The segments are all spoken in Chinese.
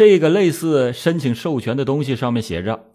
这个类似申请授权的东西上面写着：“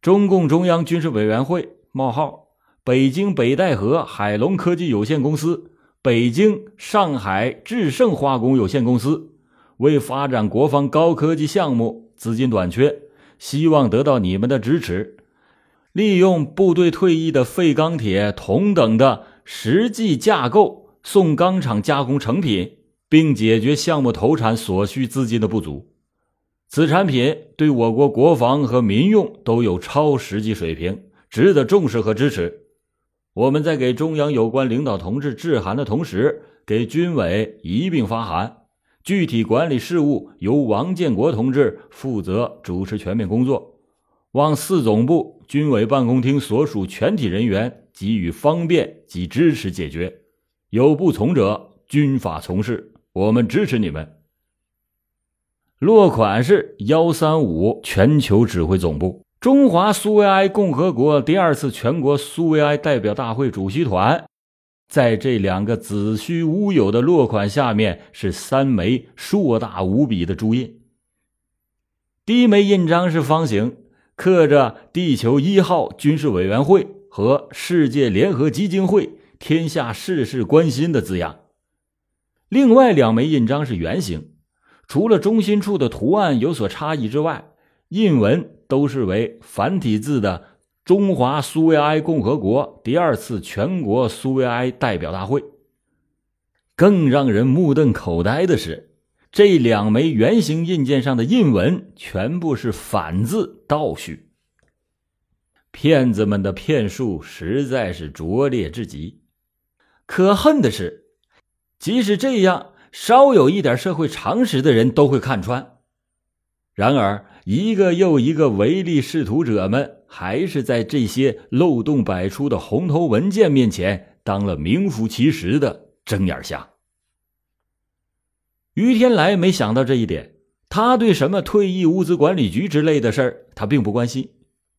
中共中央军事委员会冒号北京北戴河海龙科技有限公司、北京上海智盛化工有限公司为发展国防高科技项目，资金短缺，希望得到你们的支持，利用部队退役的废钢铁、同等的实际架构送钢厂加工成品，并解决项目投产所需资金的不足。”此产品对我国国防和民用都有超实际水平，值得重视和支持。我们在给中央有关领导同志致函的同时，给军委一并发函，具体管理事务由王建国同志负责主持全面工作，望四总部、军委办公厅所属全体人员给予方便及支持解决。有不从者，军法从事，我们支持你们。落款是幺三五全球指挥总部，中华苏维埃共和国第二次全国苏维埃代表大会主席团。在这两个子虚乌有的落款下面是三枚硕大无比的朱印。第一枚印章是方形，刻着“地球一号军事委员会”和“世界联合基金会天下事事关心”的字样。另外两枚印章是圆形。除了中心处的图案有所差异之外，印文都是为繁体字的“中华苏维埃共和国第二次全国苏维埃代表大会”。更让人目瞪口呆的是，这两枚圆形印件上的印文全部是反字倒叙。骗子们的骗术实在是拙劣至极。可恨的是，即使这样。稍有一点社会常识的人都会看穿，然而一个又一个唯利是图者们，还是在这些漏洞百出的红头文件面前当了名副其实的睁眼瞎。于天来没想到这一点，他对什么退役物资管理局之类的事儿，他并不关心。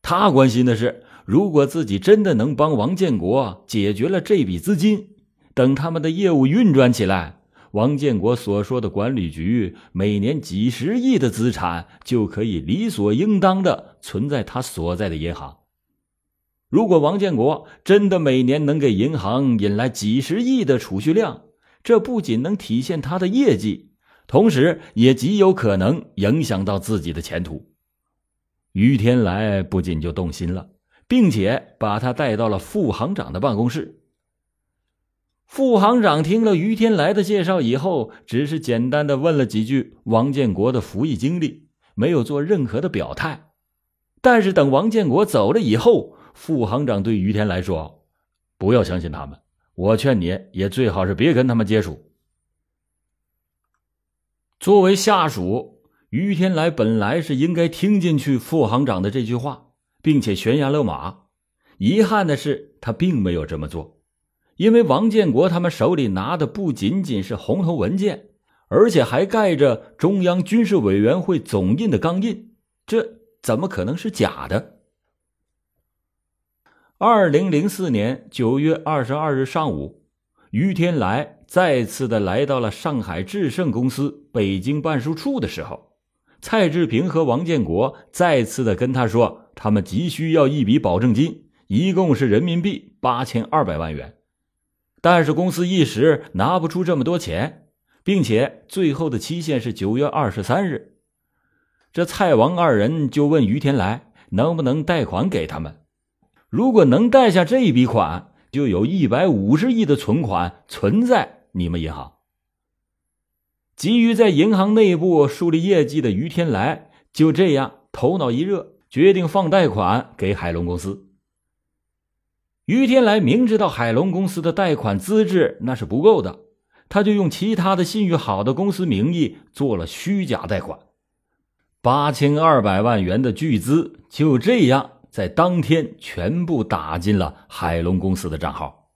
他关心的是，如果自己真的能帮王建国解决了这笔资金，等他们的业务运转起来。王建国所说的管理局每年几十亿的资产，就可以理所应当的存在他所在的银行。如果王建国真的每年能给银行引来几十亿的储蓄量，这不仅能体现他的业绩，同时也极有可能影响到自己的前途。于天来不仅就动心了，并且把他带到了副行长的办公室。副行长听了于天来的介绍以后，只是简单的问了几句王建国的服役经历，没有做任何的表态。但是等王建国走了以后，副行长对于天来说：“不要相信他们，我劝你也最好是别跟他们接触。”作为下属，于天来本来是应该听进去副行长的这句话，并且悬崖勒马。遗憾的是，他并没有这么做。因为王建国他们手里拿的不仅仅是红头文件，而且还盖着中央军事委员会总印的钢印，这怎么可能是假的？二零零四年九月二十二日上午，于天来再次的来到了上海智盛公司北京办事处的时候，蔡志平和王建国再次的跟他说，他们急需要一笔保证金，一共是人民币八千二百万元。但是公司一时拿不出这么多钱，并且最后的期限是九月二十三日。这蔡王二人就问于天来能不能贷款给他们。如果能贷下这笔款，就有一百五十亿的存款存在你们银行。急于在银行内部树立业绩的于天来就这样头脑一热，决定放贷款给海龙公司。于天来明知道海龙公司的贷款资质那是不够的，他就用其他的信誉好的公司名义做了虚假贷款，八千二百万元的巨资就这样在当天全部打进了海龙公司的账号。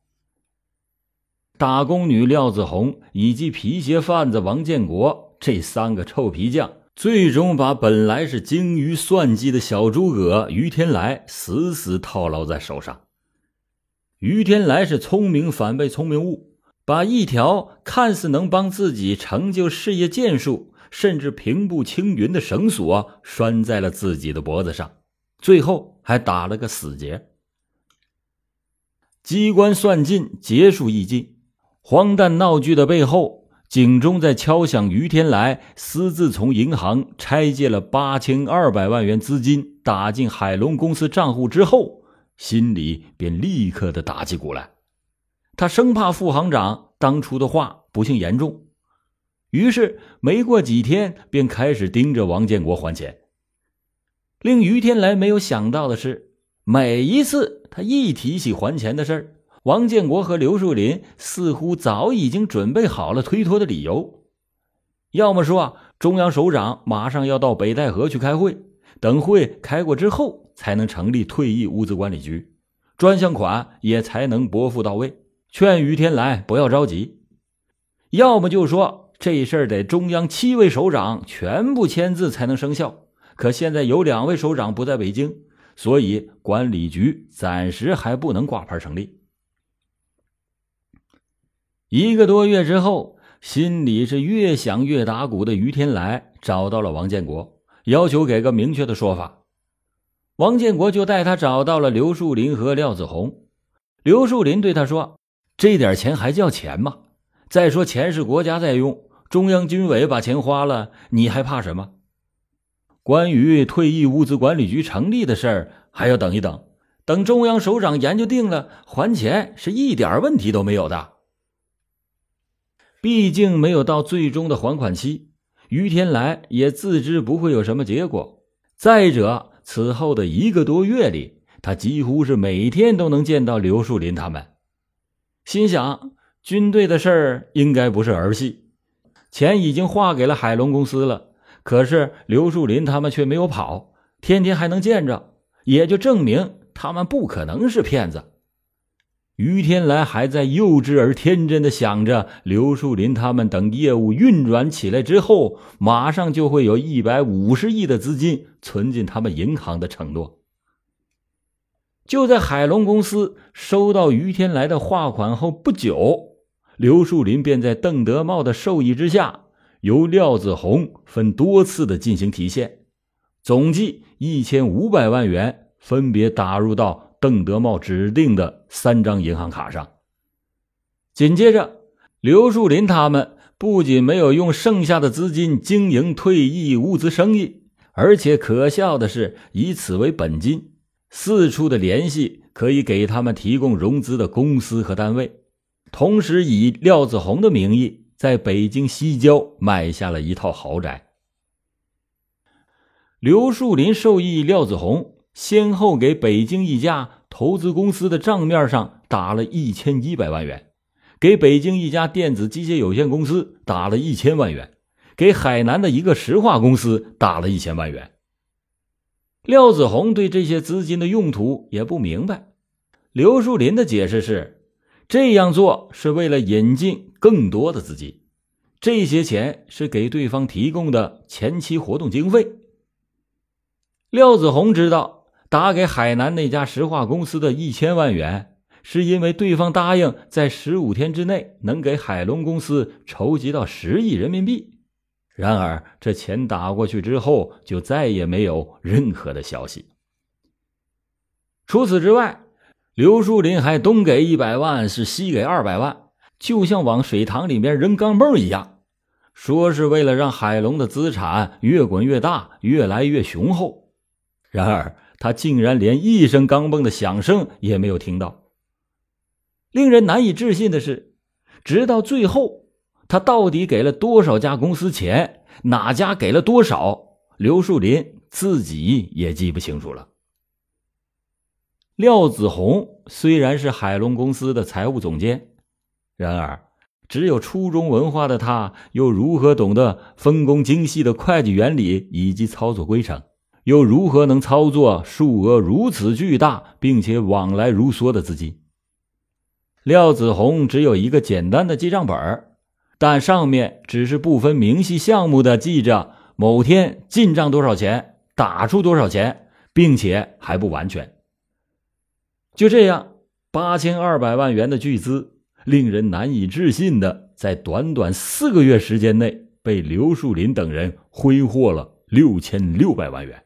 打工女廖子红以及皮鞋贩子王建国这三个臭皮匠，最终把本来是精于算计的小诸葛于天来死死套牢在手上。于天来是聪明反被聪明误，把一条看似能帮自己成就事业建树、甚至平步青云的绳索拴在了自己的脖子上，最后还打了个死结。机关算尽，结束亦尽。荒诞闹剧的背后，警钟在敲响于天来私自从银行拆借了八千二百万元资金打进海龙公司账户之后，心里便立刻的打起鼓来。他生怕副行长当初的话不幸言重。于是，没过几天，便开始盯着王建国还钱。令于天来没有想到的是，每一次他一提起还钱的事儿，王建国和刘树林似乎早已经准备好了推脱的理由。要么说，中央首长马上要到北戴河去开会，等会开过之后，才能成立退役物资管理局，专项款也才能拨付到位。劝于天来不要着急。要么就说。这事儿得中央七位首长全部签字才能生效，可现在有两位首长不在北京，所以管理局暂时还不能挂牌成立。一个多月之后，心里是越想越打鼓的于天来找到了王建国，要求给个明确的说法。王建国就带他找到了刘树林和廖子红。刘树林对他说：“这点钱还叫钱吗？再说钱是国家在用。”中央军委把钱花了，你还怕什么？关于退役物资管理局成立的事儿，还要等一等，等中央首长研究定了，还钱是一点问题都没有的。毕竟没有到最终的还款期，于天来也自知不会有什么结果。再者，此后的一个多月里，他几乎是每天都能见到刘树林他们，心想军队的事儿应该不是儿戏。钱已经划给了海龙公司了，可是刘树林他们却没有跑，天天还能见着，也就证明他们不可能是骗子。于天来还在幼稚而天真的想着，刘树林他们等业务运转起来之后，马上就会有一百五十亿的资金存进他们银行的承诺。就在海龙公司收到于天来的划款后不久。刘树林便在邓德茂的授意之下，由廖子红分多次的进行提现，总计一千五百万元，分别打入到邓德茂指定的三张银行卡上。紧接着，刘树林他们不仅没有用剩下的资金经营退役物资生意，而且可笑的是，以此为本金，四处的联系可以给他们提供融资的公司和单位。同时，以廖子红的名义，在北京西郊买下了一套豪宅。刘树林授意廖子红先后给北京一家投资公司的账面上打了一千一百万元，给北京一家电子机械有限公司打了一千万元，给海南的一个石化公司打了一千万元。廖子红对这些资金的用途也不明白，刘树林的解释是。这样做是为了引进更多的资金，这些钱是给对方提供的前期活动经费。廖子红知道打给海南那家石化公司的一千万元，是因为对方答应在十五天之内能给海龙公司筹集到十亿人民币。然而，这钱打过去之后，就再也没有任何的消息。除此之外。刘树林还东给一百万，是西给二百万，就像往水塘里面扔钢镚一样，说是为了让海龙的资产越滚越大，越来越雄厚。然而他竟然连一声钢镚的响声也没有听到。令人难以置信的是，直到最后，他到底给了多少家公司钱，哪家给了多少，刘树林自己也记不清楚了。廖子红虽然是海龙公司的财务总监，然而只有初中文化的他，又如何懂得分工精细的会计原理以及操作规程？又如何能操作数额如此巨大并且往来如梭的资金？廖子红只有一个简单的记账本但上面只是不分明细项目的记着某天进账多少钱，打出多少钱，并且还不完全。就这样，八千二百万元的巨资，令人难以置信的，在短短四个月时间内被刘树林等人挥霍了六千六百万元。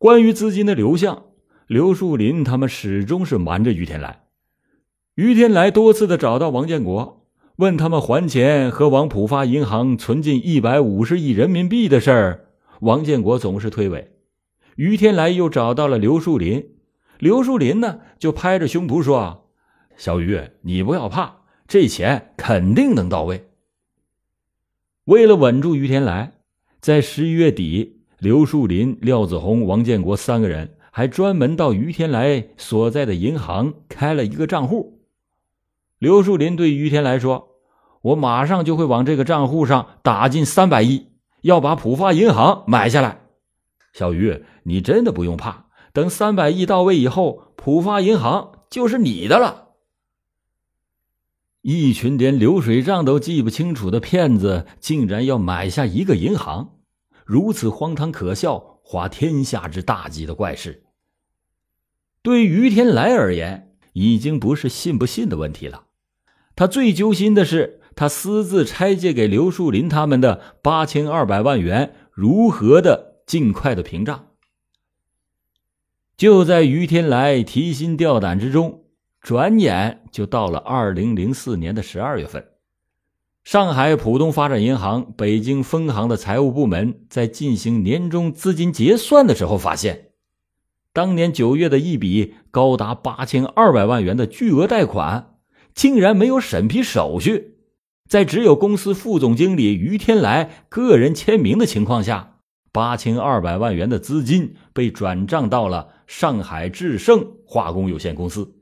关于资金的流向，刘树林他们始终是瞒着于天来。于天来多次的找到王建国，问他们还钱和往浦发银行存进一百五十亿人民币的事儿，王建国总是推诿。于天来又找到了刘树林，刘树林呢就拍着胸脯说：“小于，你不要怕，这钱肯定能到位。”为了稳住于天来，在十一月底。刘树林、廖子红、王建国三个人还专门到于天来所在的银行开了一个账户。刘树林对于天来说：“我马上就会往这个账户上打进三百亿，要把浦发银行买下来。”小于，你真的不用怕，等三百亿到位以后，浦发银行就是你的了。一群连流水账都记不清楚的骗子，竟然要买下一个银行！如此荒唐可笑、滑天下之大稽的怪事，对于天来而言，已经不是信不信的问题了。他最揪心的是，他私自拆借给刘树林他们的八千二百万元如何的尽快的平账。就在于天来提心吊胆之中，转眼就到了二零零四年的十二月份。上海浦东发展银行北京分行的财务部门在进行年终资金结算的时候，发现当年九月的一笔高达八千二百万元的巨额贷款，竟然没有审批手续，在只有公司副总经理于天来个人签名的情况下，八千二百万元的资金被转账到了上海智盛化工有限公司。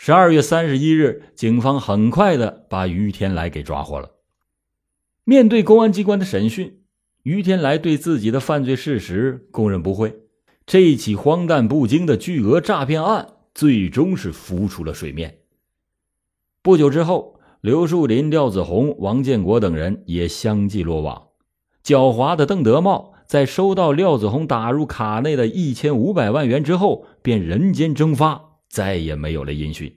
十二月三十一日，警方很快的把于天来给抓获了。面对公安机关的审讯，于天来对自己的犯罪事实供认不讳。这起荒诞不经的巨额诈骗案最终是浮出了水面。不久之后，刘树林、廖子红、王建国等人也相继落网。狡猾的邓德茂在收到廖子红打入卡内的一千五百万元之后，便人间蒸发。再也没有了音讯。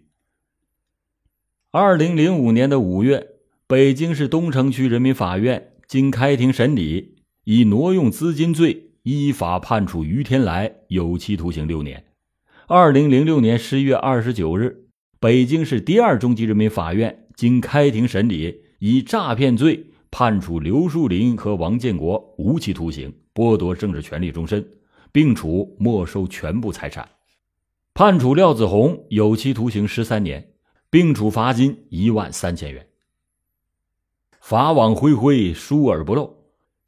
二零零五年的五月，北京市东城区人民法院经开庭审理，以挪用资金罪依法判处于天来有期徒刑六年。二零零六年十一月二十九日，北京市第二中级人民法院经开庭审理，以诈骗罪判处刘树林和王建国无期徒刑，剥夺政治权利终身，并处没收全部财产。判处廖子红有期徒刑十三年，并处罚金一万三千元。法网恢恢，疏而不漏。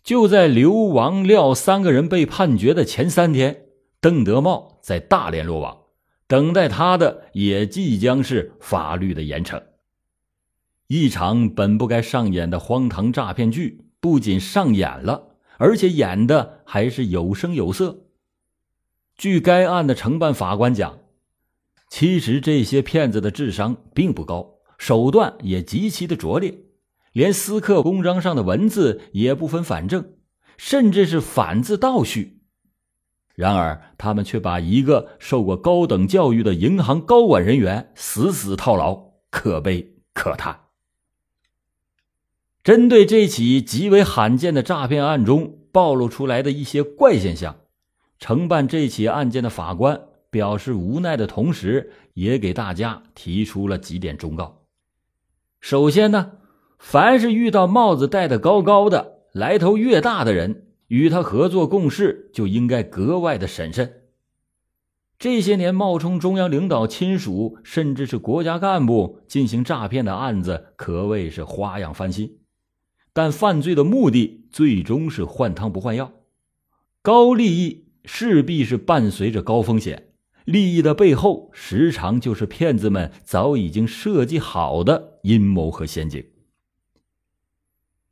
就在刘、王、廖三个人被判决的前三天，邓德茂在大连落网，等待他的也即将是法律的严惩。一场本不该上演的荒唐诈骗剧，不仅上演了，而且演的还是有声有色。据该案的承办法官讲，其实这些骗子的智商并不高，手段也极其的拙劣，连私刻公章上的文字也不分反正，甚至是反字倒叙。然而，他们却把一个受过高等教育的银行高管人员死死套牢，可悲可叹。针对这起极为罕见的诈骗案中暴露出来的一些怪现象。承办这起案件的法官表示无奈的同时，也给大家提出了几点忠告。首先呢，凡是遇到帽子戴得高高的、来头越大的人，与他合作共事就应该格外的审慎。这些年冒充中央领导亲属，甚至是国家干部进行诈骗的案子可谓是花样翻新，但犯罪的目的最终是换汤不换药，高利益。势必是伴随着高风险，利益的背后时常就是骗子们早已经设计好的阴谋和陷阱。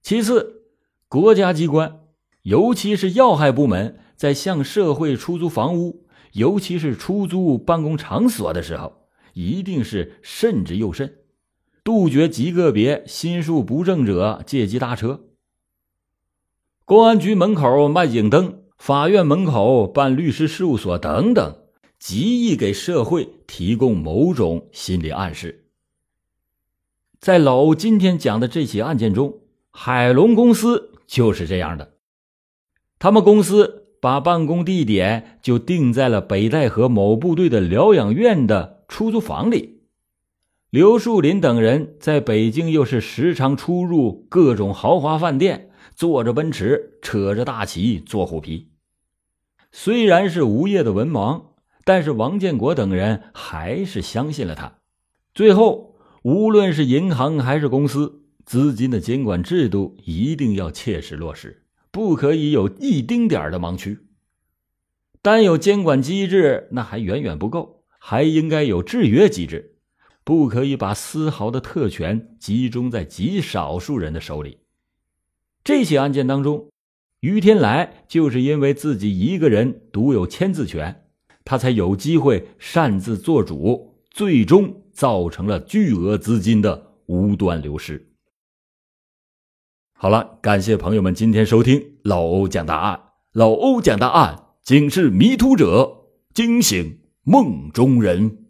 其次，国家机关，尤其是要害部门，在向社会出租房屋，尤其是出租办公场所的时候，一定是慎之又慎，杜绝极个别心术不正者借机搭车。公安局门口卖警灯。法院门口办律师事务所等等，极易给社会提供某种心理暗示。在老欧今天讲的这起案件中，海龙公司就是这样的。他们公司把办公地点就定在了北戴河某部队的疗养院的出租房里。刘树林等人在北京又是时常出入各种豪华饭店，坐着奔驰，扯着大旗，做虎皮。虽然是无业的文盲，但是王建国等人还是相信了他。最后。无论是银行还是公司，资金的监管制度一定要切实落实，不可以有一丁点的盲区。单有监管机制那还远远不够，还应该有制约机制，不可以把丝毫的特权集中在极少数人的手里。这起案件当中，于天来就是因为自己一个人独有签字权，他才有机会擅自做主，最终。造成了巨额资金的无端流失。好了，感谢朋友们今天收听老欧讲大案。老欧讲大案，警示迷途者，惊醒梦中人。